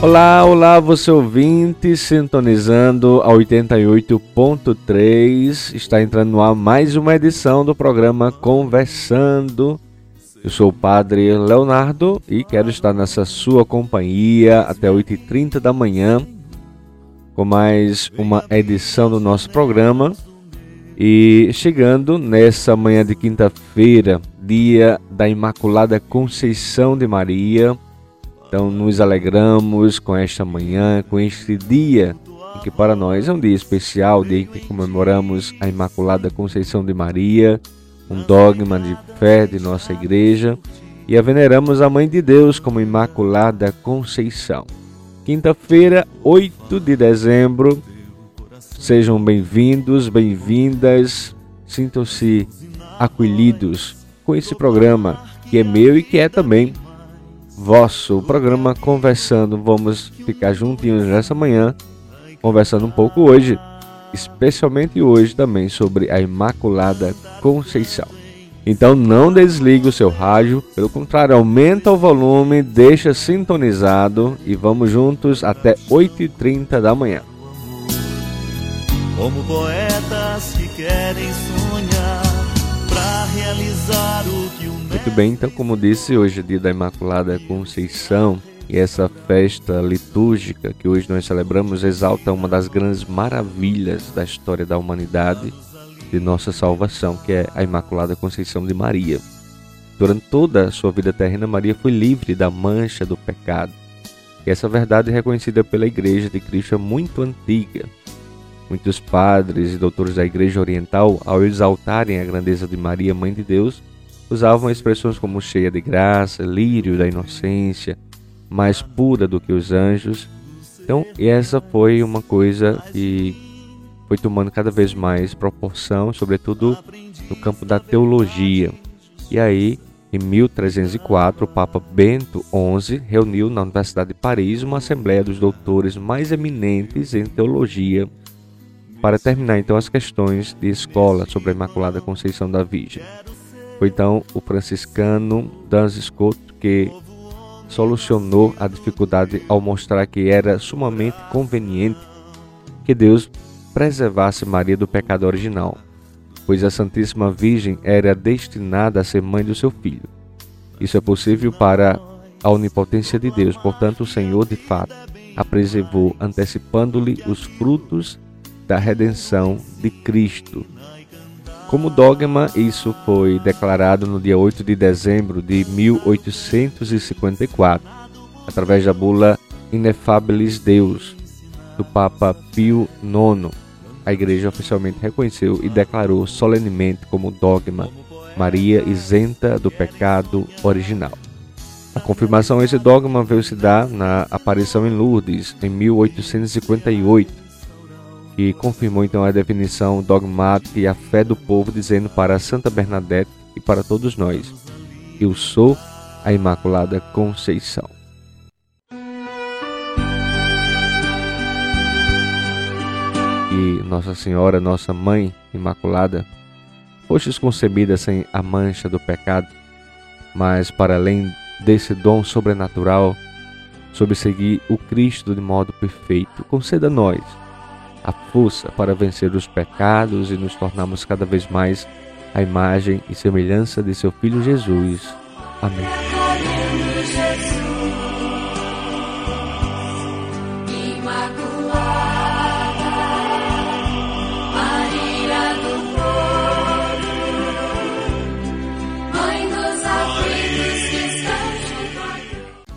Olá, olá, você ouvinte, sintonizando a 88.3. Está entrando no ar mais uma edição do programa Conversando. Eu sou o Padre Leonardo e quero estar nessa sua companhia até 8h30 da manhã com mais uma edição do nosso programa. E chegando nessa manhã de quinta-feira, dia da Imaculada Conceição de Maria então nos alegramos com esta manhã, com este dia, que para nós é um dia especial, dia que comemoramos a Imaculada Conceição de Maria, um dogma de fé de nossa igreja, e a veneramos a Mãe de Deus como Imaculada Conceição. Quinta-feira, 8 de dezembro, sejam bem-vindos, bem-vindas, sintam-se acolhidos com esse programa que é meu e que é também vosso programa Conversando. Vamos ficar juntinhos nessa manhã, conversando um pouco hoje, especialmente hoje também sobre a Imaculada Conceição. Então não desligue o seu rádio, pelo contrário, aumenta o volume, deixa sintonizado e vamos juntos até 8h30 da manhã. Como poetas que querem sonhar para realizar o que o muito bem, então, como disse, hoje é dia da Imaculada Conceição e essa festa litúrgica que hoje nós celebramos exalta uma das grandes maravilhas da história da humanidade, de nossa salvação, que é a Imaculada Conceição de Maria. Durante toda a sua vida terrena, Maria foi livre da mancha do pecado. E essa verdade é reconhecida pela Igreja de Cristo é muito antiga. Muitos padres e doutores da Igreja Oriental, ao exaltarem a grandeza de Maria, Mãe de Deus, usavam expressões como cheia de graça, lírio da inocência, mais pura do que os anjos. Então, essa foi uma coisa que foi tomando cada vez mais proporção, sobretudo no campo da teologia. E aí, em 1304, o Papa Bento XI reuniu na Universidade de Paris uma assembleia dos doutores mais eminentes em teologia para terminar então as questões de escola sobre a Imaculada Conceição da Virgem. Foi então o franciscano Dan Scott que solucionou a dificuldade ao mostrar que era sumamente conveniente que Deus preservasse Maria do pecado original, pois a Santíssima Virgem era destinada a ser mãe do seu filho. Isso é possível para a onipotência de Deus, portanto, o Senhor, de fato, a preservou, antecipando-lhe os frutos da redenção de Cristo, como dogma, isso foi declarado no dia 8 de dezembro de 1854, através da bula Inefabilis Deus, do Papa Pio IX. A Igreja oficialmente reconheceu e declarou solenemente como dogma Maria isenta do pecado original. A confirmação a esse dogma veio se dar na aparição em Lourdes, em 1858 que confirmou então a definição dogmática e a fé do povo, dizendo para Santa Bernadette e para todos nós: Eu sou a Imaculada Conceição. E Nossa Senhora, nossa Mãe Imaculada, fostes concebida sem a mancha do pecado, mas para além desse dom sobrenatural, sobre seguir o Cristo de modo perfeito, conceda a nós a força para vencer os pecados e nos tornarmos cada vez mais a imagem e semelhança de seu Filho Jesus. Amém.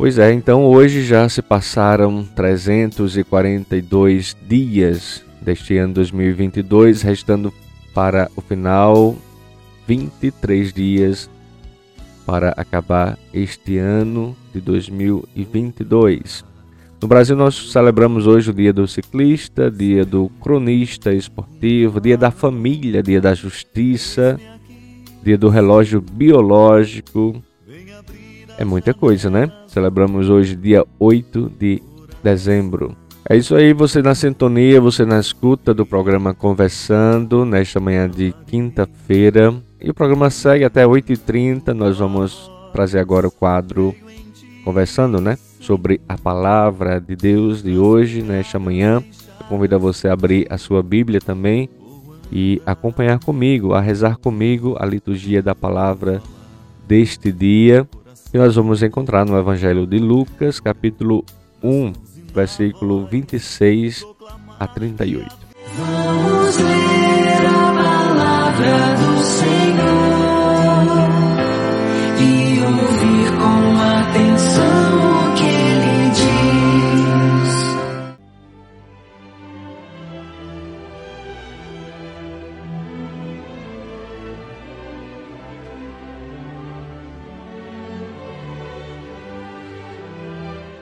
Pois é, então hoje já se passaram 342 dias deste ano 2022, restando para o final 23 dias para acabar este ano de 2022. No Brasil, nós celebramos hoje o Dia do Ciclista, Dia do Cronista Esportivo, Dia da Família, Dia da Justiça, Dia do Relógio Biológico, é muita coisa, né? Celebramos hoje, dia 8 de dezembro. É isso aí, você na sintonia, você na escuta do programa Conversando, nesta manhã de quinta-feira. E o programa segue até 8h30. Nós vamos trazer agora o quadro Conversando, né? Sobre a palavra de Deus de hoje, nesta manhã. Eu convido você a abrir a sua Bíblia também e acompanhar comigo, a rezar comigo a liturgia da palavra deste dia e nós vamos encontrar no Evangelho de Lucas, capítulo 1, versículo 26 a 38. Vamos ler a palavra do Senhor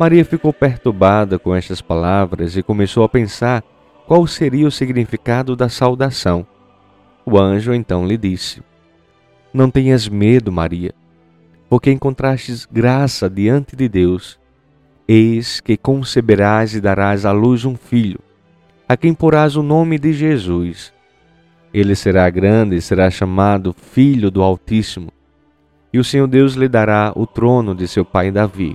Maria ficou perturbada com estas palavras e começou a pensar qual seria o significado da saudação. O anjo então lhe disse: Não tenhas medo, Maria, porque encontrastes graça diante de Deus. Eis que conceberás e darás à luz um filho, a quem porás o nome de Jesus. Ele será grande e será chamado Filho do Altíssimo, e o Senhor Deus lhe dará o trono de seu pai Davi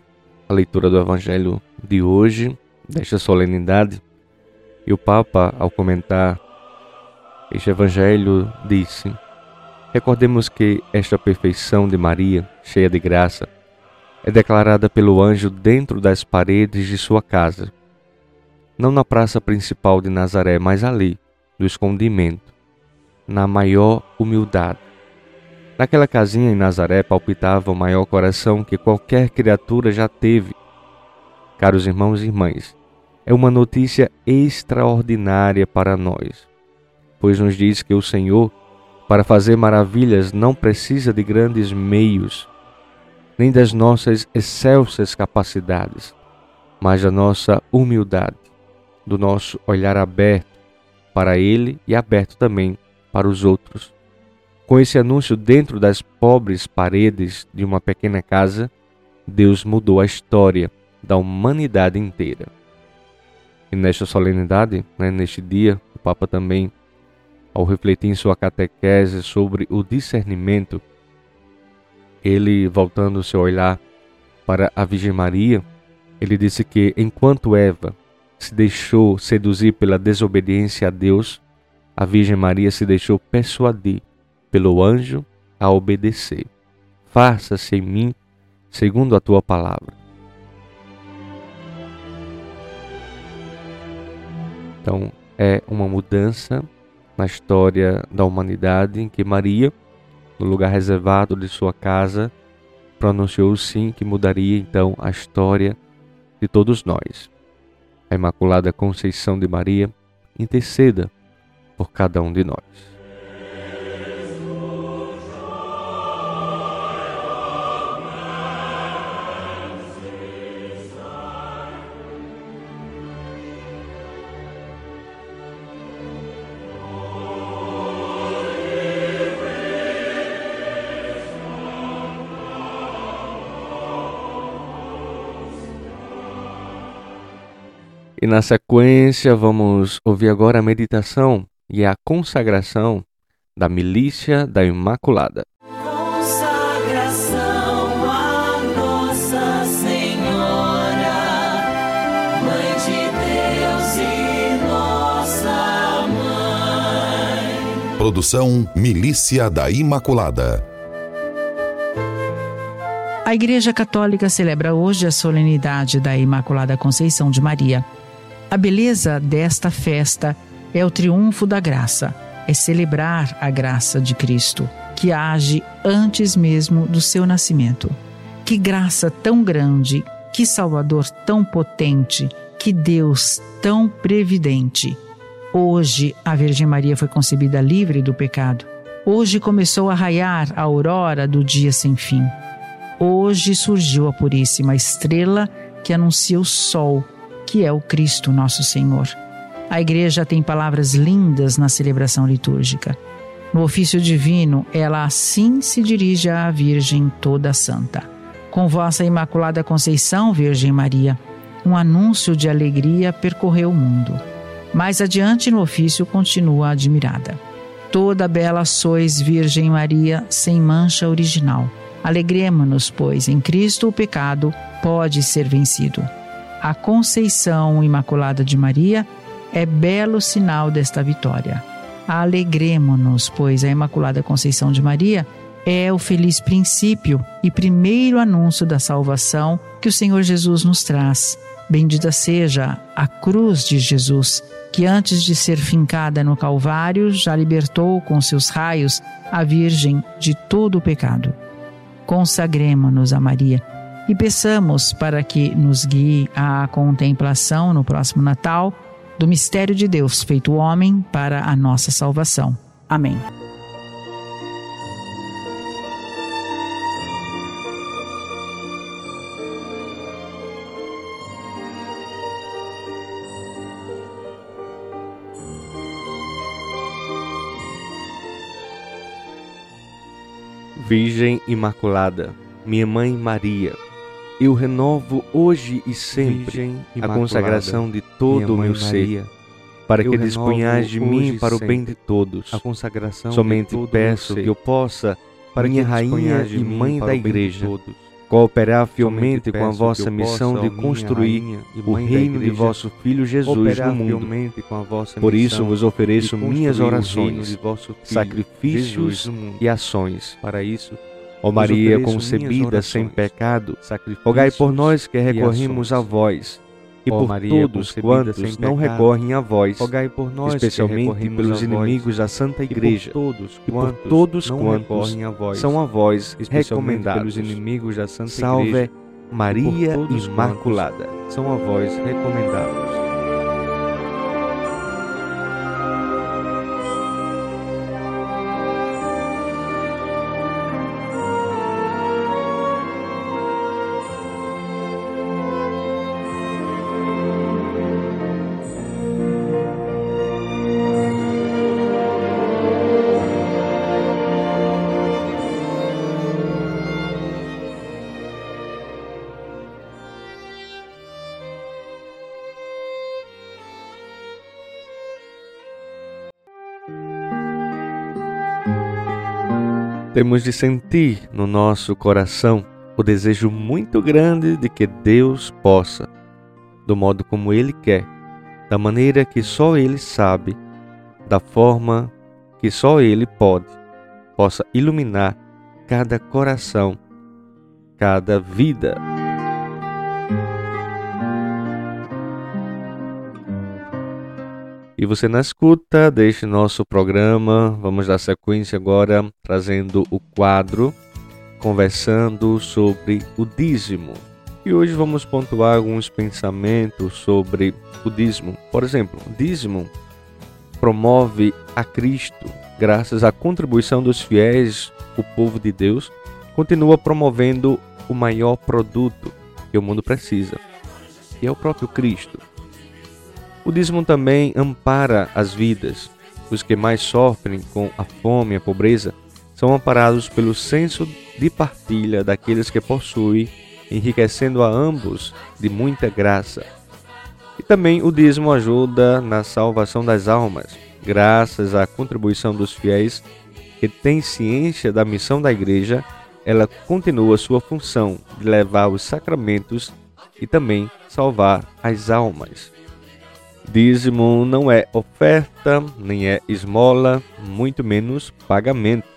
a leitura do Evangelho de hoje, desta solenidade, e o Papa, ao comentar este Evangelho, disse: Recordemos que esta perfeição de Maria, cheia de graça, é declarada pelo anjo dentro das paredes de sua casa, não na praça principal de Nazaré, mas ali, no escondimento, na maior humildade Naquela casinha em Nazaré palpitava o maior coração que qualquer criatura já teve. Caros irmãos e irmãs, é uma notícia extraordinária para nós, pois nos diz que o Senhor, para fazer maravilhas, não precisa de grandes meios, nem das nossas excelsas capacidades, mas da nossa humildade, do nosso olhar aberto para Ele e aberto também para os outros. Com esse anúncio dentro das pobres paredes de uma pequena casa, Deus mudou a história da humanidade inteira. E nesta solenidade, né, neste dia, o Papa também, ao refletir em sua catequese sobre o discernimento, ele, voltando seu olhar para a Virgem Maria, ele disse que enquanto Eva se deixou seduzir pela desobediência a Deus, a Virgem Maria se deixou persuadir pelo anjo a obedecer. Faça-se em mim segundo a tua palavra. Então, é uma mudança na história da humanidade em que Maria, no lugar reservado de sua casa, pronunciou sim que mudaria então a história de todos nós. A Imaculada Conceição de Maria interceda por cada um de nós. E na sequência, vamos ouvir agora a meditação e a consagração da milícia da Imaculada. Consagração a Nossa Senhora, Mãe de Deus e Nossa Mãe. Produção Milícia da Imaculada. A Igreja Católica celebra hoje a solenidade da Imaculada Conceição de Maria. A beleza desta festa é o triunfo da graça, é celebrar a graça de Cristo, que age antes mesmo do seu nascimento. Que graça tão grande, que Salvador tão potente, que Deus tão previdente. Hoje a Virgem Maria foi concebida livre do pecado. Hoje começou a raiar a aurora do dia sem fim. Hoje surgiu a puríssima estrela que anuncia o sol que é o Cristo nosso Senhor. A igreja tem palavras lindas na celebração litúrgica. No ofício divino, ela assim se dirige à Virgem toda santa. Com vossa imaculada conceição, Virgem Maria, um anúncio de alegria percorreu o mundo. Mais adiante no ofício continua admirada. Toda bela sois, Virgem Maria, sem mancha original. Alegremo-nos, pois, em Cristo o pecado pode ser vencido. A Conceição Imaculada de Maria é belo sinal desta vitória. Alegremo-nos, pois a Imaculada Conceição de Maria é o feliz princípio e primeiro anúncio da salvação que o Senhor Jesus nos traz. Bendita seja a cruz de Jesus, que antes de ser fincada no Calvário já libertou com seus raios a Virgem de todo o pecado. Consagremos-nos a Maria e peçamos para que nos guie à contemplação no próximo Natal do mistério de Deus feito homem para a nossa salvação. Amém. Virgem Imaculada, minha Mãe Maria, eu renovo hoje e sempre a consagração de todo o meu ser, para que disponhais de mim para o bem de todos. A consagração Somente peço que eu possa, para minha rainha e mãe da igreja, cooperar fielmente com a vossa missão de construir o reino de vosso Filho Jesus no mundo. Por isso vos ofereço minhas orações, sacrifícios e ações. Para isso, Ó Maria concebida sem pecado, rogai por nós que recorremos a vós. E por Maria, todos quantos não recorrem a vós, rogai por nós especialmente pelos inimigos da Santa Igreja, e por todos, e por todos quantos a vós, são a vós recomendados, pelos inimigos da Santa Salve Igreja, Maria Imaculada, são a vós recomendados. Temos de sentir no nosso coração o desejo muito grande de que Deus possa, do modo como Ele quer, da maneira que só Ele sabe, da forma que só Ele pode, possa iluminar cada coração, cada vida. E você na escuta, deixe nosso programa. Vamos dar sequência agora trazendo o quadro conversando sobre o dízimo. E hoje vamos pontuar alguns pensamentos sobre o dízimo. Por exemplo, o dízimo promove a Cristo, graças à contribuição dos fiéis, o povo de Deus continua promovendo o maior produto que o mundo precisa, que é o próprio Cristo. O dízimo também ampara as vidas. Os que mais sofrem com a fome e a pobreza são amparados pelo senso de partilha daqueles que possuem, enriquecendo a ambos de muita graça. E também o dízimo ajuda na salvação das almas, graças à contribuição dos fiéis que têm ciência da missão da igreja, ela continua sua função de levar os sacramentos e também salvar as almas. Dízimo não é oferta, nem é esmola, muito menos pagamento.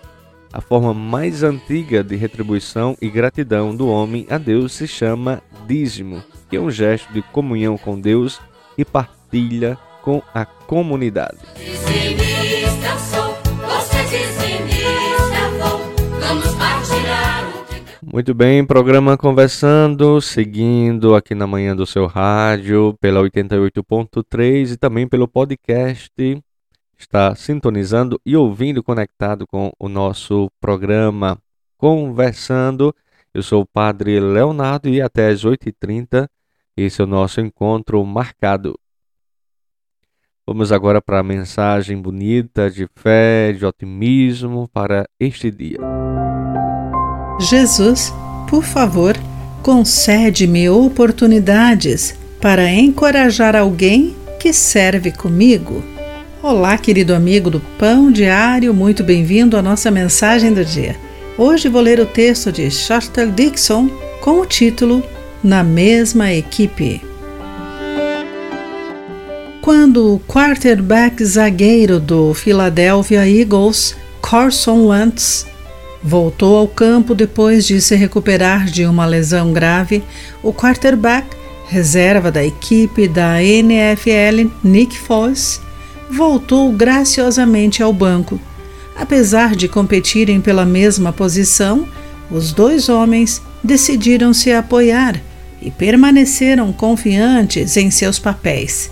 A forma mais antiga de retribuição e gratidão do homem a Deus se chama dízimo, que é um gesto de comunhão com Deus e partilha com a comunidade. Muito bem, programa Conversando, seguindo aqui na manhã do seu rádio, pela 88.3 e também pelo podcast. Está sintonizando e ouvindo conectado com o nosso programa Conversando. Eu sou o Padre Leonardo e até às 8h30 esse é o nosso encontro marcado. Vamos agora para a mensagem bonita de fé, de otimismo para este dia. Jesus, por favor, concede-me oportunidades para encorajar alguém que serve comigo. Olá, querido amigo do Pão Diário, muito bem-vindo à nossa mensagem do dia. Hoje vou ler o texto de Shorter Dixon com o título Na mesma equipe. Quando o quarterback zagueiro do Philadelphia Eagles, Carson Wentz, Voltou ao campo depois de se recuperar de uma lesão grave. O quarterback, reserva da equipe da NFL, Nick Foles, voltou graciosamente ao banco. Apesar de competirem pela mesma posição, os dois homens decidiram se apoiar e permaneceram confiantes em seus papéis.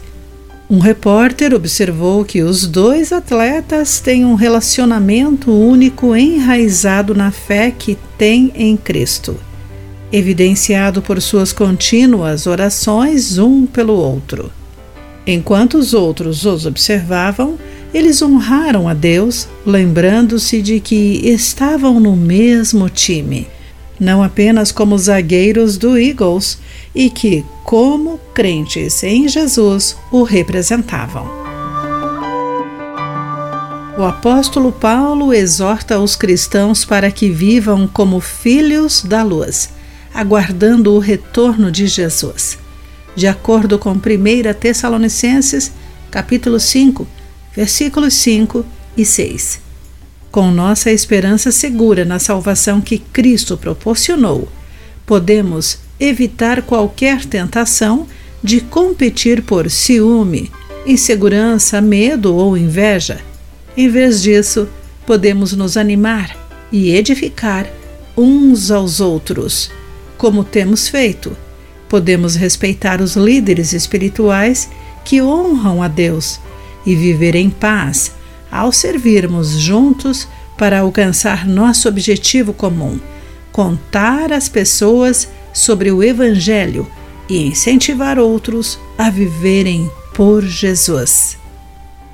Um repórter observou que os dois atletas têm um relacionamento único enraizado na fé que têm em Cristo, evidenciado por suas contínuas orações um pelo outro. Enquanto os outros os observavam, eles honraram a Deus, lembrando-se de que estavam no mesmo time, não apenas como zagueiros do Eagles, e que, como crentes em Jesus, o representavam. O apóstolo Paulo exorta os cristãos para que vivam como filhos da luz, aguardando o retorno de Jesus. De acordo com 1 Tessalonicenses, capítulo 5, versículos 5 e 6. Com nossa esperança segura na salvação que Cristo proporcionou, podemos evitar qualquer tentação de competir por ciúme, insegurança, medo ou inveja. Em vez disso, podemos nos animar e edificar uns aos outros, como temos feito. Podemos respeitar os líderes espirituais que honram a Deus e viver em paz ao servirmos juntos para alcançar nosso objetivo comum: contar às pessoas sobre o Evangelho e incentivar outros a viverem por Jesus.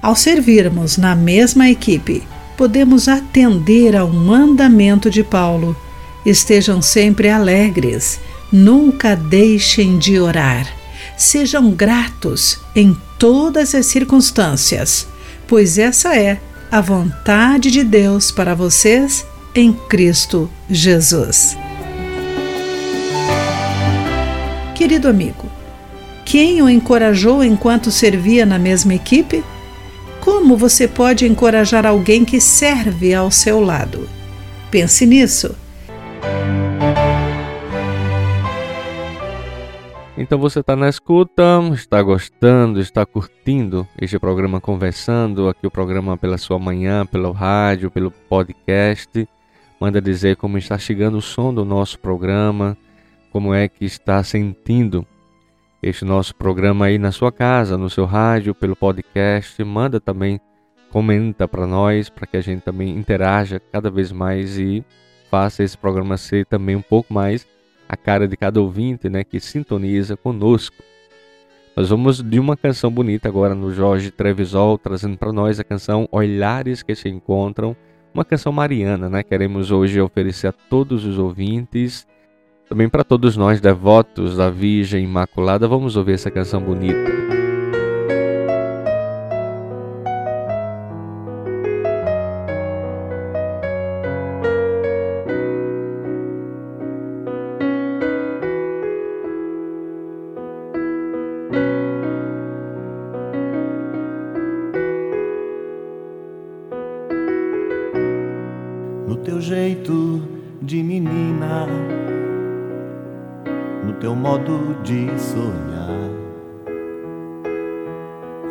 Ao servirmos na mesma equipe, podemos atender ao mandamento de Paulo. Estejam sempre alegres, nunca deixem de orar. Sejam gratos em todas as circunstâncias, pois essa é a vontade de Deus para vocês em Cristo Jesus. Querido amigo, quem o encorajou enquanto servia na mesma equipe? Como você pode encorajar alguém que serve ao seu lado? Pense nisso. Então você está na escuta, está gostando, está curtindo este programa Conversando, aqui o programa pela sua manhã, pelo rádio, pelo podcast. Manda dizer como está chegando o som do nosso programa, como é que está sentindo este nosso programa aí na sua casa, no seu rádio, pelo podcast. Manda também, comenta para nós, para que a gente também interaja cada vez mais e faça esse programa ser também um pouco mais a cara de cada ouvinte, né, que sintoniza conosco. Nós vamos de uma canção bonita agora no Jorge Trevisol, trazendo para nós a canção Olhares que se encontram, uma canção mariana, né? Queremos hoje oferecer a todos os ouvintes também para todos nós devotos da Virgem Imaculada, vamos ouvir essa canção bonita. Teu jeito de menina no teu modo de sonhar.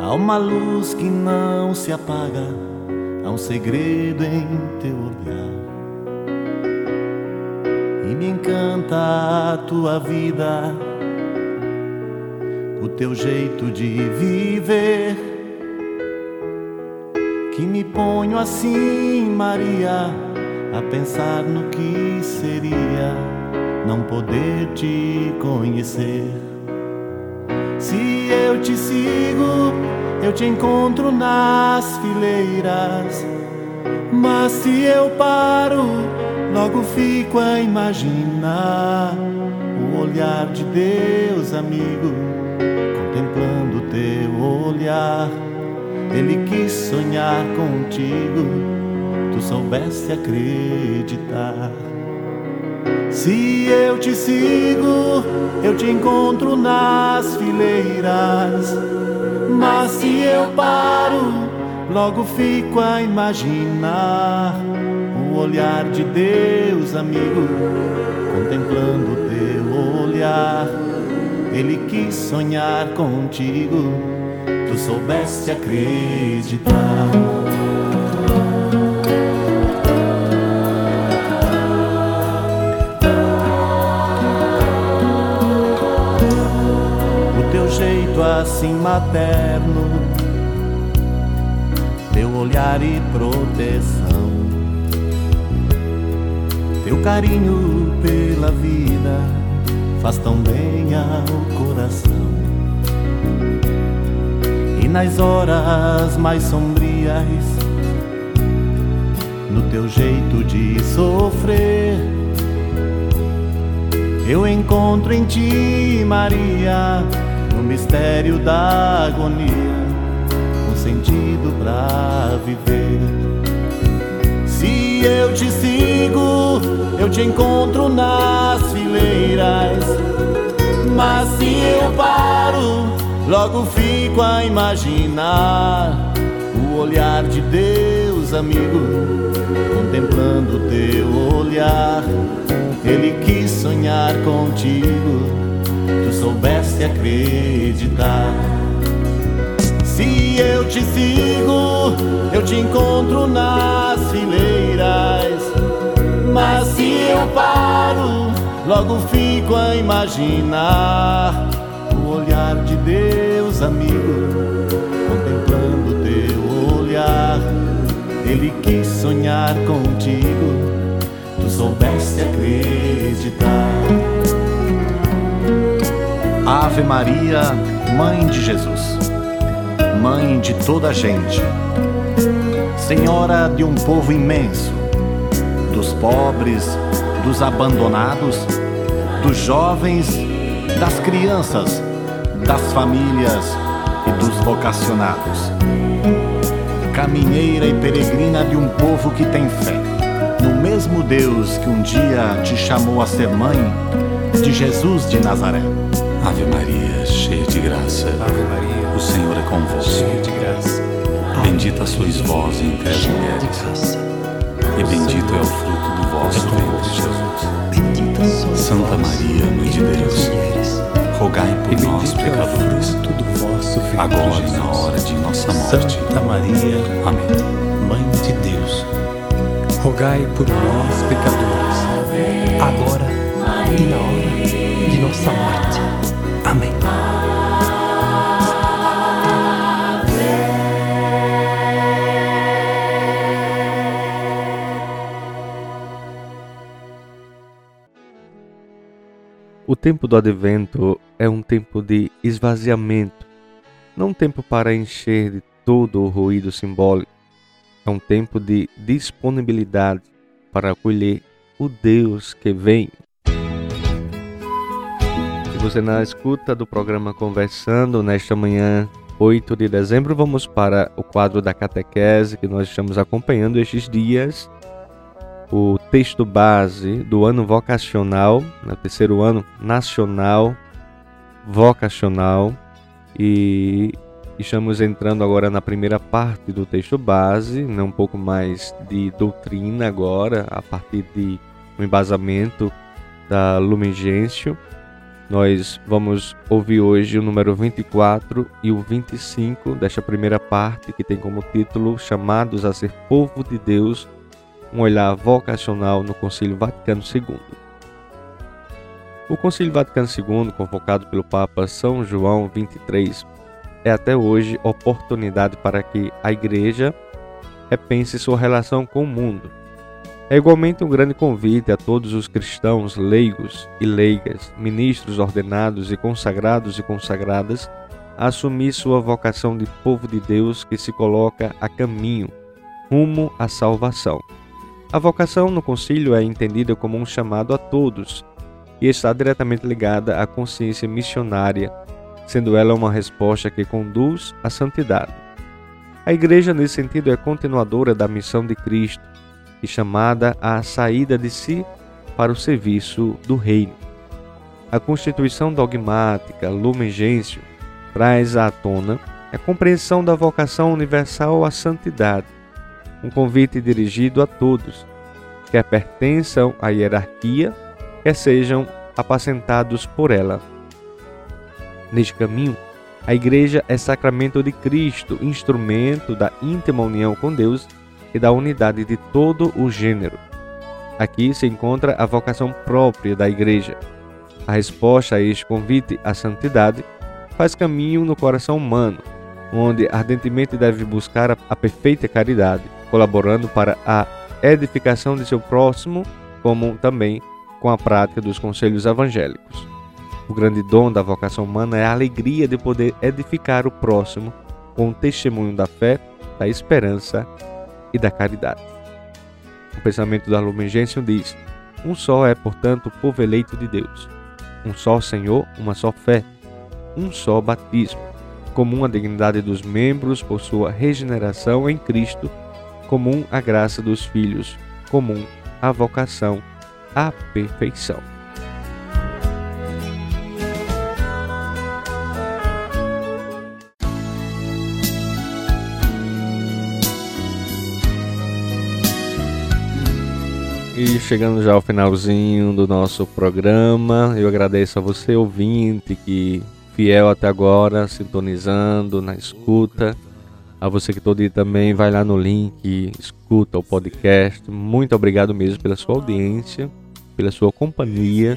Há uma luz que não se apaga, há um segredo em teu olhar. E me encanta a tua vida, o teu jeito de viver. Que me ponho assim, Maria, a pensar no que seria não poder te conhecer. Se eu te sigo, eu te encontro nas fileiras. Mas se eu paro, logo fico a imaginar o olhar de Deus, amigo, contemplando teu olhar. Ele quis sonhar contigo, tu soubesse acreditar. Se eu te sigo, eu te encontro nas fileiras. Mas se eu paro, logo fico a imaginar o olhar de Deus, amigo, contemplando teu olhar. Ele quis sonhar contigo, tu soubesse acreditar. Assim materno, teu olhar e proteção, teu carinho pela vida faz tão bem ao coração. E nas horas mais sombrias, no teu jeito de sofrer, eu encontro em ti, Maria mistério da agonia, um sentido pra viver. Se eu te sigo, eu te encontro nas fileiras. Mas se eu paro, logo fico a imaginar o olhar de Deus, amigo, contemplando teu olhar. Ele quis sonhar contigo tu soubesse acreditar. Se eu te sigo, eu te encontro nas fileiras. Mas se eu paro, logo fico a imaginar o olhar de Deus, amigo, contemplando teu olhar. Ele quis sonhar contigo, tu soubesse acreditar. Ave Maria, Mãe de Jesus, Mãe de toda a gente, Senhora de um povo imenso, dos pobres, dos abandonados, dos jovens, das crianças, das famílias e dos vocacionados. Caminheira e peregrina de um povo que tem fé no mesmo Deus que um dia te chamou a ser mãe de Jesus de Nazaré. Ave Maria, cheia de graça. Ave Maria, o Senhor é convosco. Cheia de graça. Bendita sois vós entre as mulheres. E bendito é o fruto do vosso ventre, Jesus. Santa Maria, Mãe de Deus, rogai por nós, pecadores, vosso Filho agora e na hora de nossa morte. Santa Maria, Amém. Mãe de Deus, rogai por nós, pecadores, agora e na hora de nossa morte. Tempo do advento é um tempo de esvaziamento, não um tempo para encher de todo o ruído simbólico. É um tempo de disponibilidade para acolher o Deus que vem. Se você na escuta do programa Conversando nesta manhã 8 de dezembro, vamos para o quadro da catequese que nós estamos acompanhando estes dias o texto base do ano vocacional, no terceiro ano nacional vocacional, e estamos entrando agora na primeira parte do texto base, né, um pouco mais de doutrina agora, a partir de um embasamento da Lumen Gentium. Nós vamos ouvir hoje o número 24 e o 25 desta primeira parte, que tem como título Chamados a ser povo de Deus um olhar vocacional no Concílio Vaticano II. O Concílio Vaticano II, convocado pelo Papa São João XXIII, é até hoje oportunidade para que a Igreja repense sua relação com o mundo. É igualmente um grande convite a todos os cristãos leigos e leigas, ministros ordenados e consagrados e consagradas a assumir sua vocação de povo de Deus que se coloca a caminho, rumo à salvação. A vocação no concílio é entendida como um chamado a todos e está diretamente ligada à consciência missionária, sendo ela uma resposta que conduz à santidade. A Igreja, nesse sentido, é continuadora da missão de Cristo e chamada à saída de si para o serviço do Reino. A Constituição dogmática Lumen Gentium traz à tona a compreensão da vocação universal à santidade um convite dirigido a todos, quer pertençam à hierarquia, quer sejam apacentados por ela. Neste caminho, a Igreja é sacramento de Cristo, instrumento da íntima união com Deus e da unidade de todo o gênero. Aqui se encontra a vocação própria da Igreja. A resposta a este convite à santidade faz caminho no coração humano, onde ardentemente deve buscar a perfeita caridade, colaborando para a edificação de seu próximo, como também com a prática dos conselhos evangélicos. O grande dom da vocação humana é a alegria de poder edificar o próximo com o testemunho da fé, da esperança e da caridade. O pensamento da Lumen Gentium diz: Um só é, portanto, o povo eleito de Deus. Um só Senhor, uma só fé, um só batismo, comum a dignidade dos membros por sua regeneração em Cristo, comum a graça dos filhos, comum a vocação à perfeição. E chegando já ao finalzinho do nosso programa, eu agradeço a você, ouvinte, que fiel até agora, sintonizando na escuta. A você que todo dia também vai lá no link, escuta o podcast. Muito obrigado mesmo pela sua audiência, pela sua companhia.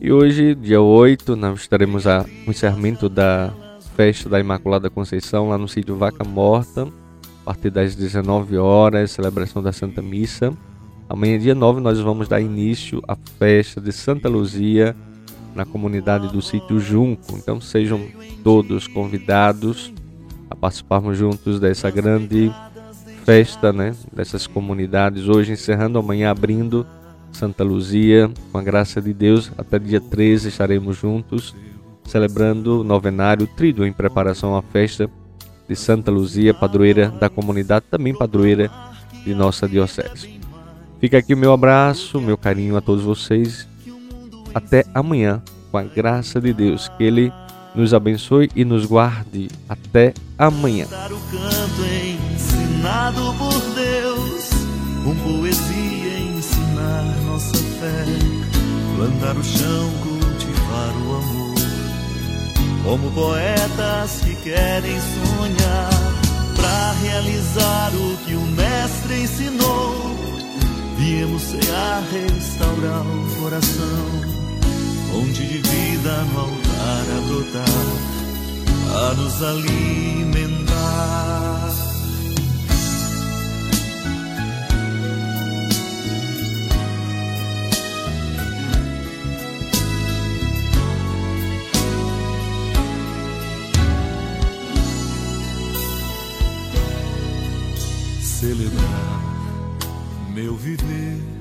E hoje, dia 8, nós estaremos a, encerramento da festa da Imaculada Conceição lá no sítio Vaca Morta, a partir das 19 horas, celebração da Santa Missa. Amanhã, dia 9, nós vamos dar início à festa de Santa Luzia na comunidade do sítio Junco. Então sejam todos convidados a participarmos juntos dessa grande festa, né? Dessas comunidades. Hoje encerrando, amanhã abrindo Santa Luzia. Com a graça de Deus, até dia 13 estaremos juntos celebrando o novenário Trido em preparação à festa de Santa Luzia, padroeira da comunidade, também padroeira de nossa diocese. Fica aqui o meu abraço, meu carinho a todos vocês. Até amanhã, com a graça de Deus. Que Ele nos abençoe e nos guarde. Até amanhã. O canto ensinado por Deus, com poesia ensinar nossa fé, plantar o chão, cultivar o amor. como poetas que querem sonhar para realizar o que o Mestre ensinou. Viemos cear, restaurar o coração, onde de vida no altar a brotar, a nos alimentar. celebrar meu viver.